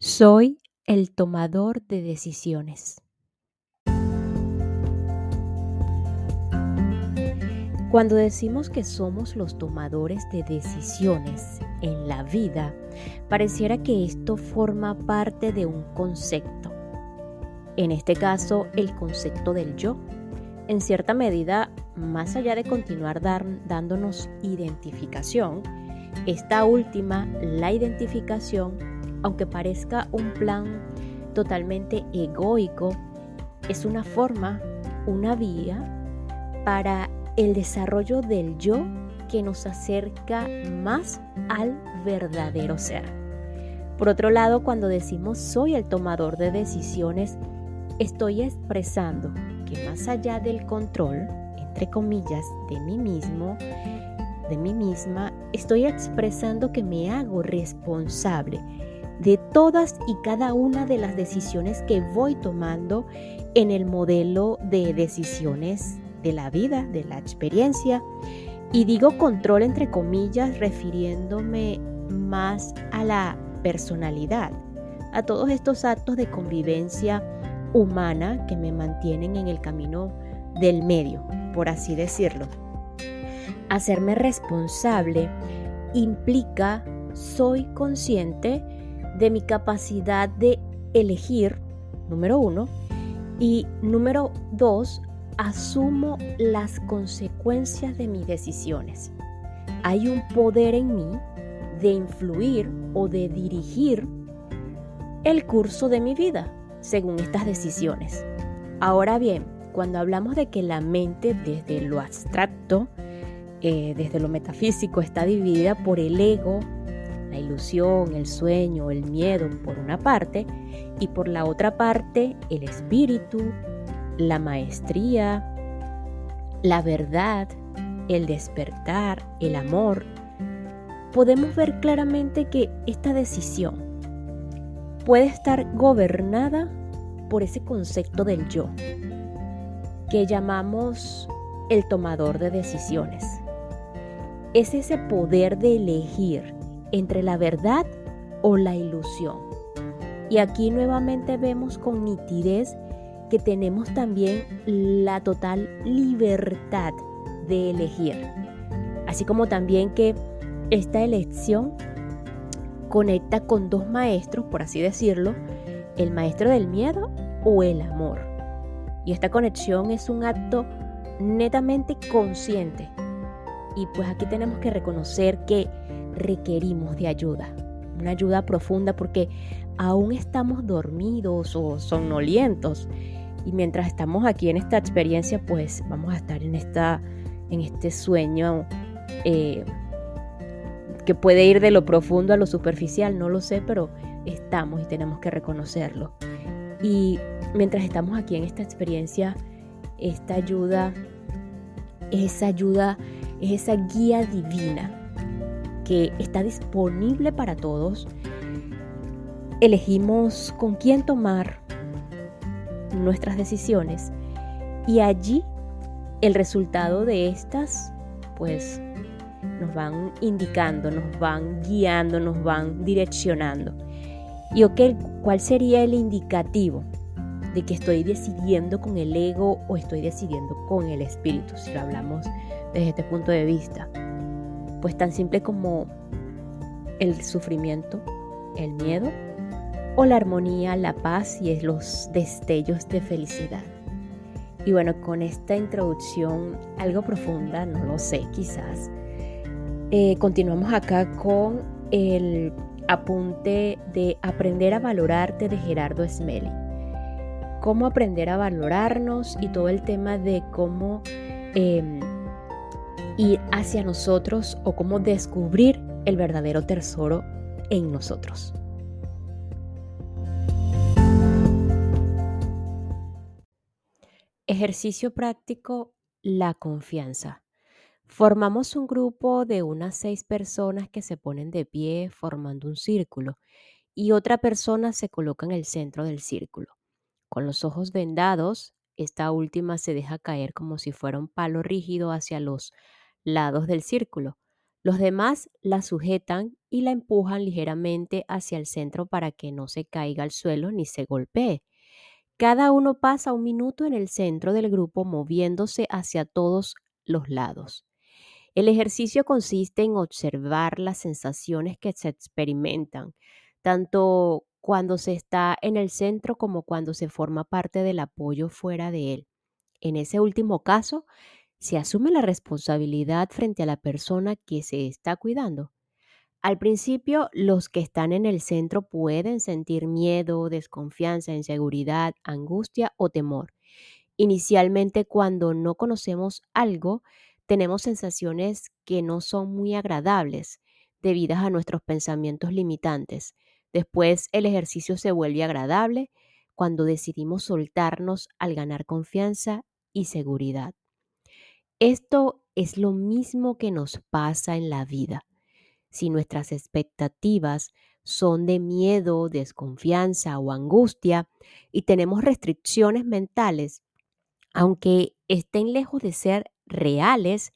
Soy el tomador de decisiones. Cuando decimos que somos los tomadores de decisiones en la vida, pareciera que esto forma parte de un concepto. En este caso, el concepto del yo. En cierta medida, más allá de continuar dándonos identificación, esta última, la identificación, aunque parezca un plan totalmente egoico, es una forma, una vía para el desarrollo del yo que nos acerca más al verdadero ser. Por otro lado, cuando decimos soy el tomador de decisiones, estoy expresando que más allá del control, entre comillas, de mí mismo, de mí misma, estoy expresando que me hago responsable de todas y cada una de las decisiones que voy tomando en el modelo de decisiones de la vida, de la experiencia. Y digo control entre comillas refiriéndome más a la personalidad, a todos estos actos de convivencia humana que me mantienen en el camino del medio, por así decirlo. Hacerme responsable implica soy consciente de mi capacidad de elegir, número uno, y número dos, asumo las consecuencias de mis decisiones. Hay un poder en mí de influir o de dirigir el curso de mi vida según estas decisiones. Ahora bien, cuando hablamos de que la mente desde lo abstracto, eh, desde lo metafísico, está dividida por el ego, la ilusión, el sueño, el miedo por una parte y por la otra parte el espíritu, la maestría, la verdad, el despertar, el amor, podemos ver claramente que esta decisión puede estar gobernada por ese concepto del yo, que llamamos el tomador de decisiones. Es ese poder de elegir entre la verdad o la ilusión. Y aquí nuevamente vemos con nitidez que tenemos también la total libertad de elegir. Así como también que esta elección conecta con dos maestros, por así decirlo, el maestro del miedo o el amor. Y esta conexión es un acto netamente consciente. Y pues aquí tenemos que reconocer que requerimos de ayuda, una ayuda profunda porque aún estamos dormidos o somnolientos y mientras estamos aquí en esta experiencia pues vamos a estar en, esta, en este sueño eh, que puede ir de lo profundo a lo superficial, no lo sé, pero estamos y tenemos que reconocerlo. Y mientras estamos aquí en esta experiencia, esta ayuda, esa ayuda, es esa guía divina que está disponible para todos, elegimos con quién tomar nuestras decisiones y allí el resultado de estas pues nos van indicando, nos van guiando, nos van direccionando. Y ok, ¿cuál sería el indicativo de que estoy decidiendo con el ego o estoy decidiendo con el espíritu, si lo hablamos desde este punto de vista? Pues tan simple como el sufrimiento, el miedo o la armonía, la paz y los destellos de felicidad. Y bueno, con esta introducción algo profunda, no lo sé, quizás, eh, continuamos acá con el apunte de aprender a valorarte de Gerardo Smelly. Cómo aprender a valorarnos y todo el tema de cómo em, ir hacia nosotros o cómo descubrir el verdadero tesoro en nosotros. Ejercicio práctico, la confianza. Formamos un grupo de unas seis personas que se ponen de pie formando un círculo y otra persona se coloca en el centro del círculo. Con los ojos vendados, esta última se deja caer como si fuera un palo rígido hacia los lados del círculo. Los demás la sujetan y la empujan ligeramente hacia el centro para que no se caiga al suelo ni se golpee. Cada uno pasa un minuto en el centro del grupo moviéndose hacia todos los lados. El ejercicio consiste en observar las sensaciones que se experimentan, tanto cuando se está en el centro como cuando se forma parte del apoyo fuera de él. En ese último caso, se asume la responsabilidad frente a la persona que se está cuidando. Al principio, los que están en el centro pueden sentir miedo, desconfianza, inseguridad, angustia o temor. Inicialmente, cuando no conocemos algo, tenemos sensaciones que no son muy agradables debidas a nuestros pensamientos limitantes. Después el ejercicio se vuelve agradable cuando decidimos soltarnos al ganar confianza y seguridad. Esto es lo mismo que nos pasa en la vida. Si nuestras expectativas son de miedo, desconfianza o angustia y tenemos restricciones mentales, aunque estén lejos de ser reales,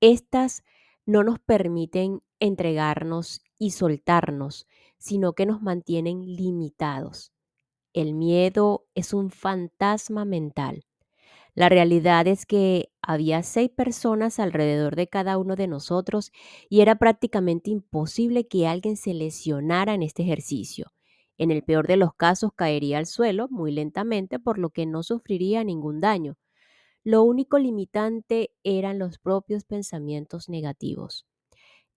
estas no nos permiten entregarnos y soltarnos, sino que nos mantienen limitados. El miedo es un fantasma mental. La realidad es que había seis personas alrededor de cada uno de nosotros y era prácticamente imposible que alguien se lesionara en este ejercicio. En el peor de los casos caería al suelo muy lentamente, por lo que no sufriría ningún daño. Lo único limitante eran los propios pensamientos negativos.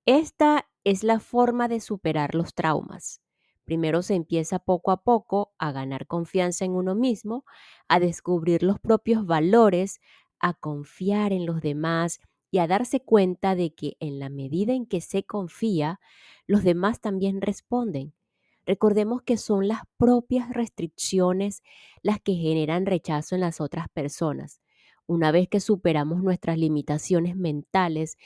Esta es la forma de superar los traumas. Primero se empieza poco a poco a ganar confianza en uno mismo, a descubrir los propios valores, a confiar en los demás y a darse cuenta de que en la medida en que se confía, los demás también responden. Recordemos que son las propias restricciones las que generan rechazo en las otras personas. Una vez que superamos nuestras limitaciones mentales,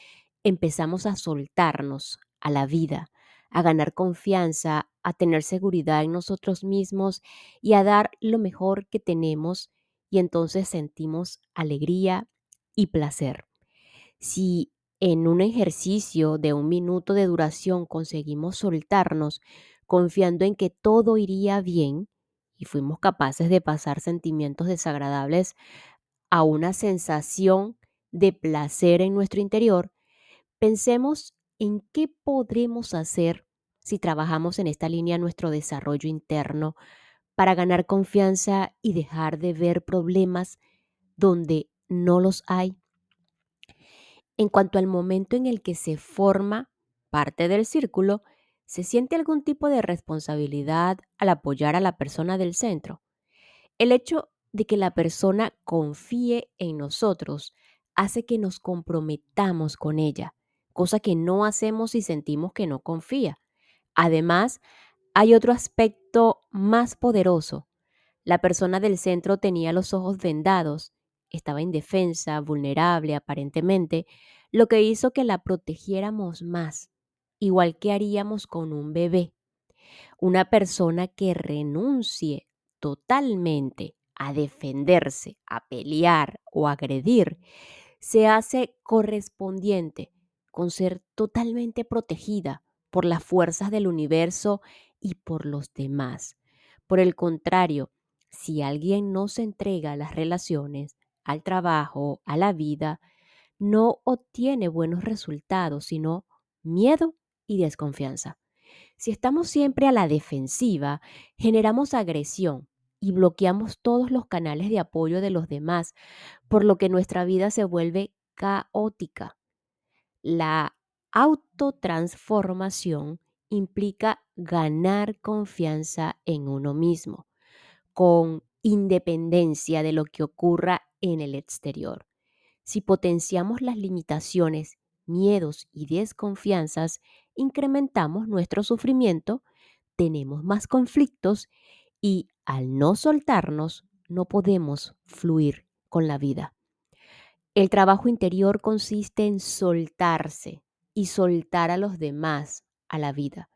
empezamos a soltarnos a la vida, a ganar confianza, a tener seguridad en nosotros mismos y a dar lo mejor que tenemos y entonces sentimos alegría y placer. Si en un ejercicio de un minuto de duración conseguimos soltarnos confiando en que todo iría bien y fuimos capaces de pasar sentimientos desagradables a una sensación de placer en nuestro interior, pensemos en qué podremos hacer si trabajamos en esta línea nuestro desarrollo interno para ganar confianza y dejar de ver problemas donde no los hay. En cuanto al momento en el que se forma parte del círculo, ¿se siente algún tipo de responsabilidad al apoyar a la persona del centro? El hecho de que la persona confíe en nosotros hace que nos comprometamos con ella cosa que no hacemos si sentimos que no confía. Además, hay otro aspecto más poderoso. La persona del centro tenía los ojos vendados, estaba indefensa, vulnerable aparentemente, lo que hizo que la protegiéramos más, igual que haríamos con un bebé. Una persona que renuncie totalmente a defenderse, a pelear o agredir, se hace correspondiente con ser totalmente protegida por las fuerzas del universo y por los demás. Por el contrario, si alguien no se entrega a las relaciones, al trabajo, a la vida, no obtiene buenos resultados, sino miedo y desconfianza. Si estamos siempre a la defensiva, generamos agresión y bloqueamos todos los canales de apoyo de los demás, por lo que nuestra vida se vuelve caótica. La autotransformación implica ganar confianza en uno mismo, con independencia de lo que ocurra en el exterior. Si potenciamos las limitaciones, miedos y desconfianzas, incrementamos nuestro sufrimiento, tenemos más conflictos y al no soltarnos, no podemos fluir con la vida. El trabajo interior consiste en soltarse y soltar a los demás, a la vida.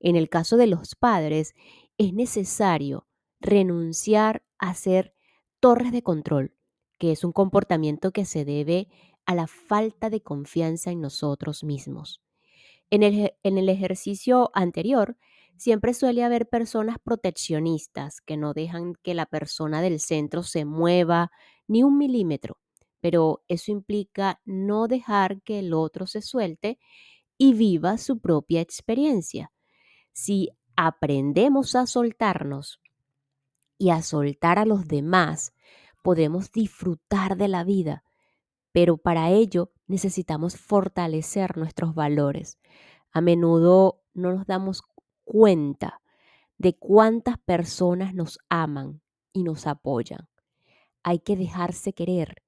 En el caso de los padres, es necesario renunciar a ser torres de control, que es un comportamiento que se debe a la falta de confianza en nosotros mismos. En el, en el ejercicio anterior, siempre suele haber personas proteccionistas que no dejan que la persona del centro se mueva ni un milímetro, pero eso implica no dejar que el otro se suelte y viva su propia experiencia. Si aprendemos a soltarnos y a soltar a los demás, podemos disfrutar de la vida, pero para ello necesitamos fortalecer nuestros valores. A menudo no nos damos cuenta de cuántas personas nos aman y nos apoyan. Hay que dejarse querer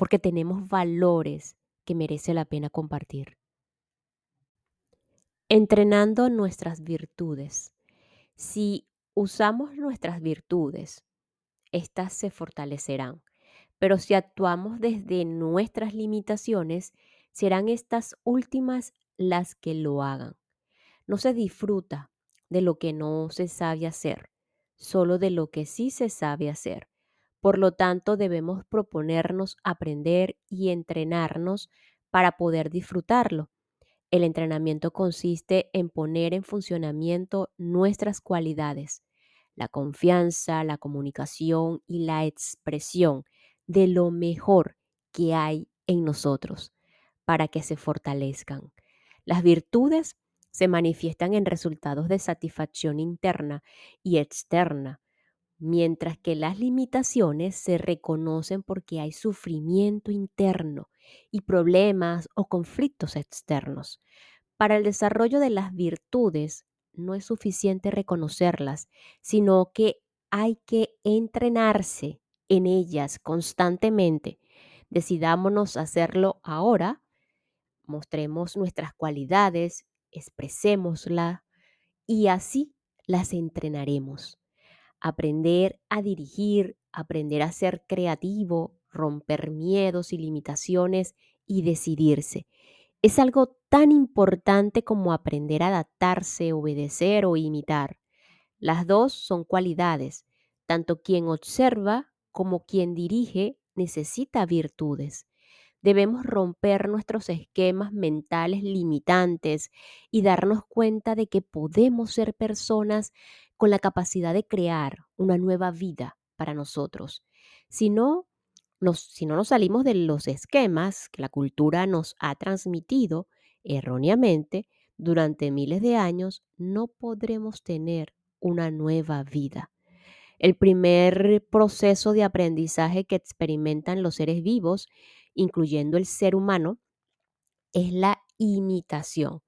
porque tenemos valores que merece la pena compartir. Entrenando nuestras virtudes. Si usamos nuestras virtudes, estas se fortalecerán. Pero si actuamos desde nuestras limitaciones, serán estas últimas las que lo hagan. No se disfruta de lo que no se sabe hacer, solo de lo que sí se sabe hacer. Por lo tanto, debemos proponernos aprender y entrenarnos para poder disfrutarlo. El entrenamiento consiste en poner en funcionamiento nuestras cualidades, la confianza, la comunicación y la expresión de lo mejor que hay en nosotros para que se fortalezcan. Las virtudes se manifiestan en resultados de satisfacción interna y externa, mientras que las limitaciones se reconocen porque hay sufrimiento interno y problemas o conflictos externos. Para el desarrollo de las virtudes no es suficiente reconocerlas, sino que hay que entrenarse en ellas constantemente. Decidámonos hacerlo ahora, mostremos nuestras cualidades, expresémoslas y así las entrenaremos aprender a dirigir, aprender a ser creativo, romper miedos y limitaciones y decidirse. Es algo tan importante como aprender a adaptarse, obedecer o imitar. Las dos son cualidades. Tanto quien observa como quien dirige necesita virtudes. Debemos romper nuestros esquemas mentales limitantes y darnos cuenta de que podemos ser personas con la capacidad de crear una nueva vida para nosotros. Si no, nos, si no nos salimos de los esquemas que la cultura nos ha transmitido erróneamente durante miles de años, no podremos tener una nueva vida. El primer proceso de aprendizaje que experimentan los seres vivos, incluyendo el ser humano, es la imitación.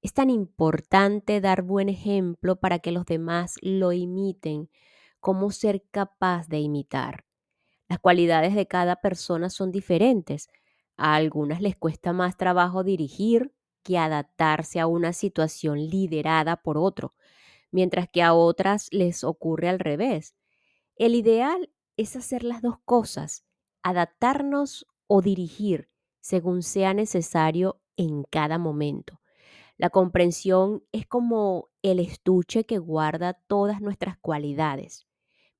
Es tan importante dar buen ejemplo para que los demás lo imiten como ser capaz de imitar. Las cualidades de cada persona son diferentes. A algunas les cuesta más trabajo dirigir que adaptarse a una situación liderada por otro, mientras que a otras les ocurre al revés. El ideal es hacer las dos cosas, adaptarnos o dirigir según sea necesario en cada momento. La comprensión es como el estuche que guarda todas nuestras cualidades,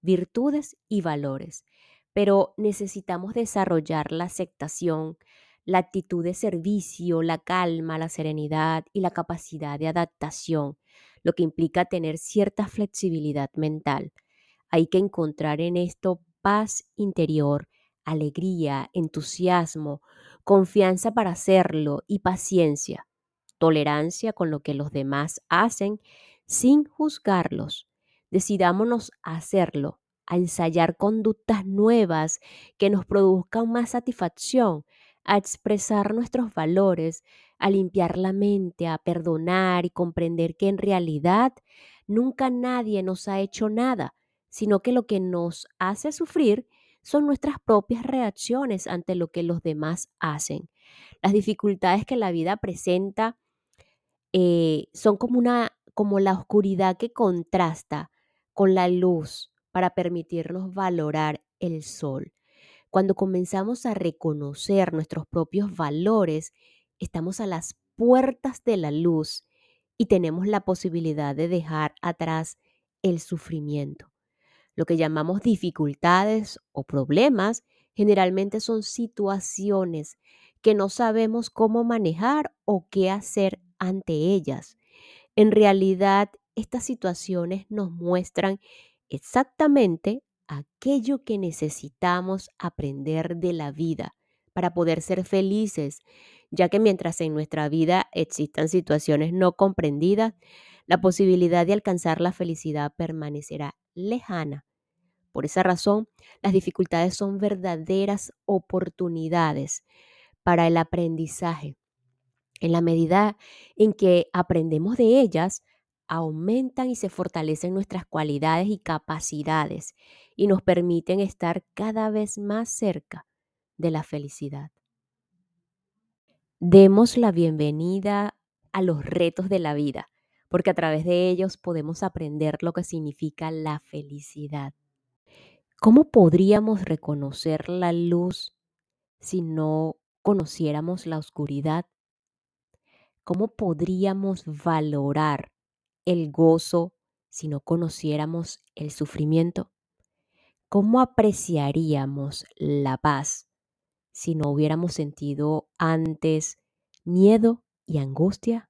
virtudes y valores, pero necesitamos desarrollar la aceptación, la actitud de servicio, la calma, la serenidad y la capacidad de adaptación, lo que implica tener cierta flexibilidad mental. Hay que encontrar en esto paz interior, alegría, entusiasmo, confianza para hacerlo y paciencia tolerancia con lo que los demás hacen sin juzgarlos. Decidámonos a hacerlo, a ensayar conductas nuevas que nos produzcan más satisfacción, a expresar nuestros valores, a limpiar la mente, a perdonar y comprender que en realidad nunca nadie nos ha hecho nada, sino que lo que nos hace sufrir son nuestras propias reacciones ante lo que los demás hacen. Las dificultades que la vida presenta eh, son como, una, como la oscuridad que contrasta con la luz para permitirnos valorar el sol. Cuando comenzamos a reconocer nuestros propios valores, estamos a las puertas de la luz y tenemos la posibilidad de dejar atrás el sufrimiento. Lo que llamamos dificultades o problemas generalmente son situaciones que no sabemos cómo manejar o qué hacer ante ellas. En realidad, estas situaciones nos muestran exactamente aquello que necesitamos aprender de la vida para poder ser felices, ya que mientras en nuestra vida existan situaciones no comprendidas, la posibilidad de alcanzar la felicidad permanecerá lejana. Por esa razón, las dificultades son verdaderas oportunidades para el aprendizaje. En la medida en que aprendemos de ellas, aumentan y se fortalecen nuestras cualidades y capacidades y nos permiten estar cada vez más cerca de la felicidad. Demos la bienvenida a los retos de la vida, porque a través de ellos podemos aprender lo que significa la felicidad. ¿Cómo podríamos reconocer la luz si no conociéramos la oscuridad? ¿Cómo podríamos valorar el gozo si no conociéramos el sufrimiento? ¿Cómo apreciaríamos la paz si no hubiéramos sentido antes miedo y angustia?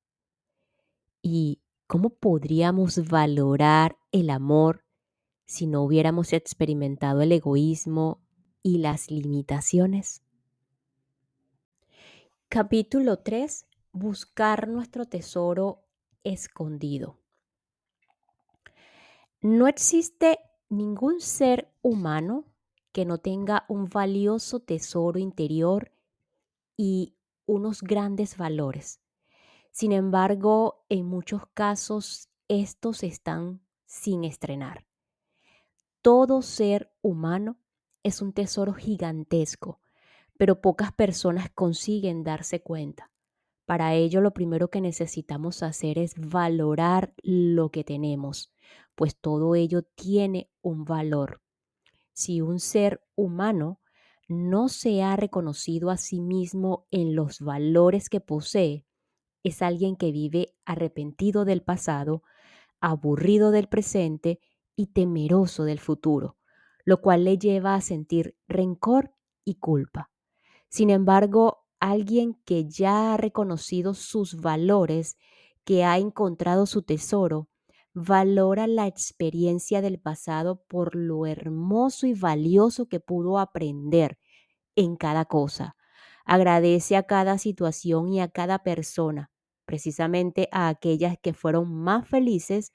¿Y cómo podríamos valorar el amor si no hubiéramos experimentado el egoísmo y las limitaciones? Capítulo 3. Buscar nuestro tesoro escondido. No existe ningún ser humano que no tenga un valioso tesoro interior y unos grandes valores. Sin embargo, en muchos casos estos están sin estrenar. Todo ser humano es un tesoro gigantesco, pero pocas personas consiguen darse cuenta. Para ello, lo primero que necesitamos hacer es valorar lo que tenemos, pues todo ello tiene un valor. Si un ser humano no se ha reconocido a sí mismo en los valores que posee, es alguien que vive arrepentido del pasado, aburrido del presente y temeroso del futuro, lo cual le lleva a sentir rencor y culpa. Sin embargo, alguien que ya ha reconocido sus valores, que ha encontrado su tesoro, valora la experiencia del pasado por lo hermoso y valioso que pudo aprender en cada cosa. Agradece a cada situación y a cada persona, precisamente a aquellas que fueron más felices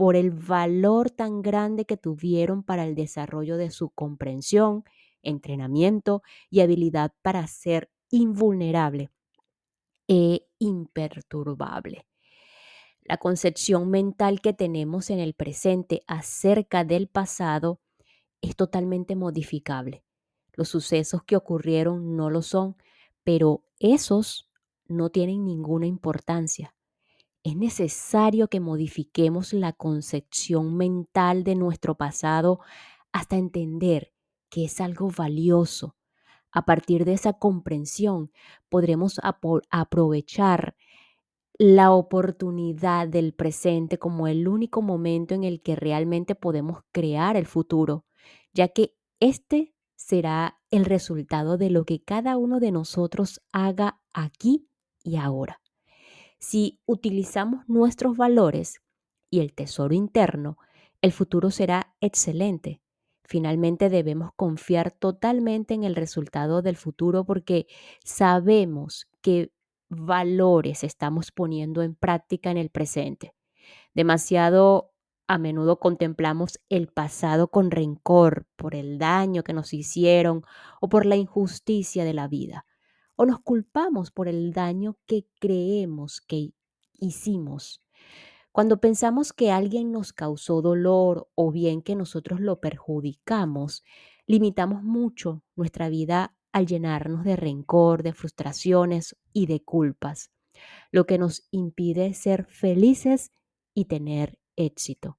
por el valor tan grande que tuvieron para el desarrollo de su comprensión, entrenamiento y habilidad para ser invulnerable e imperturbable. La concepción mental que tenemos en el presente acerca del pasado es totalmente modificable. Los sucesos que ocurrieron no lo son, pero esos no tienen ninguna importancia. Es necesario que modifiquemos la concepción mental de nuestro pasado hasta entender que es algo valioso. A partir de esa comprensión podremos aprovechar la oportunidad del presente como el único momento en el que realmente podemos crear el futuro, ya que este será el resultado de lo que cada uno de nosotros haga aquí y ahora. Si utilizamos nuestros valores y el tesoro interno, el futuro será excelente. Finalmente debemos confiar totalmente en el resultado del futuro porque sabemos que valores estamos poniendo en práctica en el presente. Demasiado a menudo contemplamos el pasado con rencor por el daño que nos hicieron o por la injusticia de la vida. O nos culpamos por el daño que creemos que hicimos. Cuando pensamos que alguien nos causó dolor o bien que nosotros lo perjudicamos, limitamos mucho nuestra vida al llenarnos de rencor, de frustraciones y de culpas, lo que nos impide ser felices y tener éxito.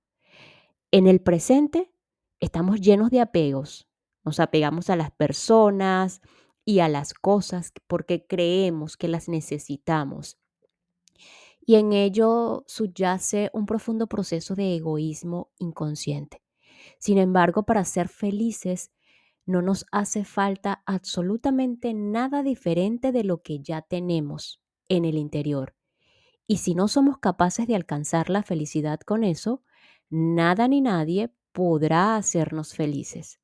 En el presente estamos llenos de apegos. Nos apegamos a las personas y a las cosas porque creemos que las necesitamos. Y en ello subyace un profundo proceso de egoísmo inconsciente. Sin embargo, para ser felices no nos hace falta absolutamente nada diferente de lo que ya tenemos en el interior. Y si no somos capaces de alcanzar la felicidad con eso, nada ni nadie podrá hacernos felices.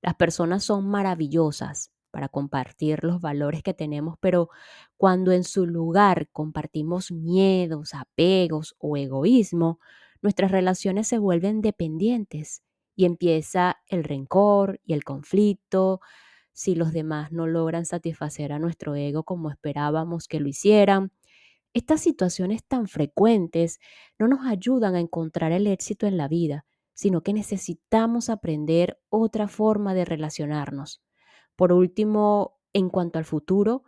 Las personas son maravillosas para compartir los valores que tenemos, pero cuando en su lugar compartimos miedos, apegos o egoísmo, nuestras relaciones se vuelven dependientes y empieza el rencor y el conflicto, si los demás no logran satisfacer a nuestro ego como esperábamos que lo hicieran. Estas situaciones tan frecuentes no nos ayudan a encontrar el éxito en la vida, sino que necesitamos aprender otra forma de relacionarnos. Por último, en cuanto al futuro,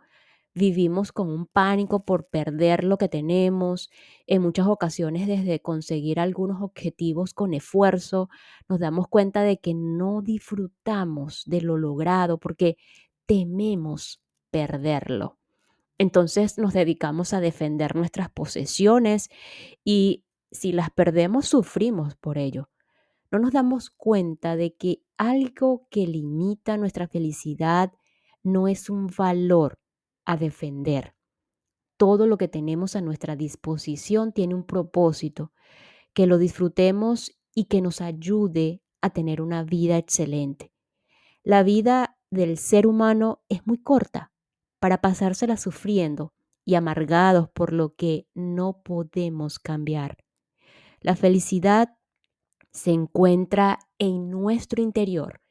vivimos con un pánico por perder lo que tenemos. En muchas ocasiones, desde conseguir algunos objetivos con esfuerzo, nos damos cuenta de que no disfrutamos de lo logrado porque tememos perderlo. Entonces nos dedicamos a defender nuestras posesiones y si las perdemos, sufrimos por ello. No nos damos cuenta de que algo que limita nuestra felicidad no es un valor, a defender. Todo lo que tenemos a nuestra disposición tiene un propósito, que lo disfrutemos y que nos ayude a tener una vida excelente. La vida del ser humano es muy corta para pasársela sufriendo y amargados por lo que no podemos cambiar. La felicidad se encuentra en nuestro interior,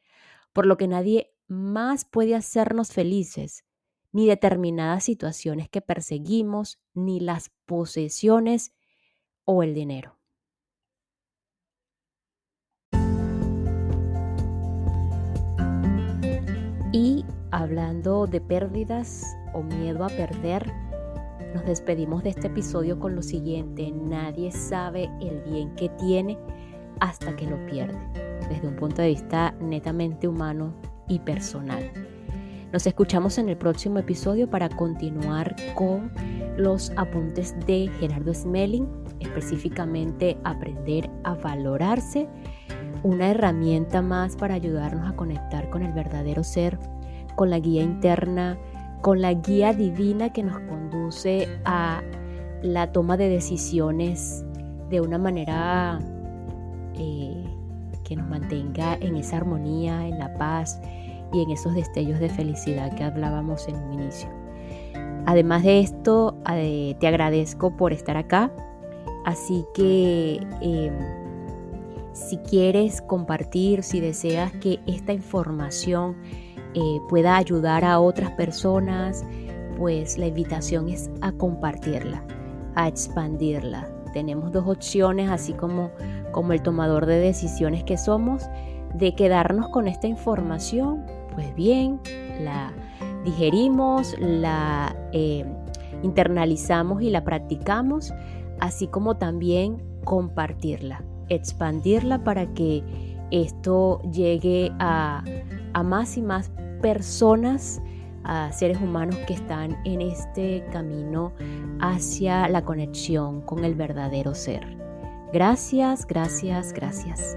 por lo que nadie más puede hacernos felices ni determinadas situaciones que perseguimos, ni las posesiones o el dinero. Y hablando de pérdidas o miedo a perder, nos despedimos de este episodio con lo siguiente. Nadie sabe el bien que tiene hasta que lo pierde, desde un punto de vista netamente humano y personal. Nos escuchamos en el próximo episodio para continuar con los apuntes de Gerardo Smelling, específicamente aprender a valorarse, una herramienta más para ayudarnos a conectar con el verdadero ser, con la guía interna, con la guía divina que nos conduce a la toma de decisiones de una manera eh, que nos mantenga en esa armonía, en la paz, y en esos destellos de felicidad que hablábamos en un inicio. Además de esto, te agradezco por estar acá. Así que em, si quieres compartir, si deseas que esta información eh, pueda ayudar a otras personas, pues la invitación es a compartirla, a expandirla. Tenemos dos opciones, así como, como el tomador de decisiones que somos, de quedarnos con esta información pues bien, la digerimos, la eh, internalizamos y la practicamos, así como también compartirla, expandirla para que esto llegue a, a más y más personas, a seres humanos que están en este camino hacia la conexión con el verdadero ser. Gracias, gracias, gracias.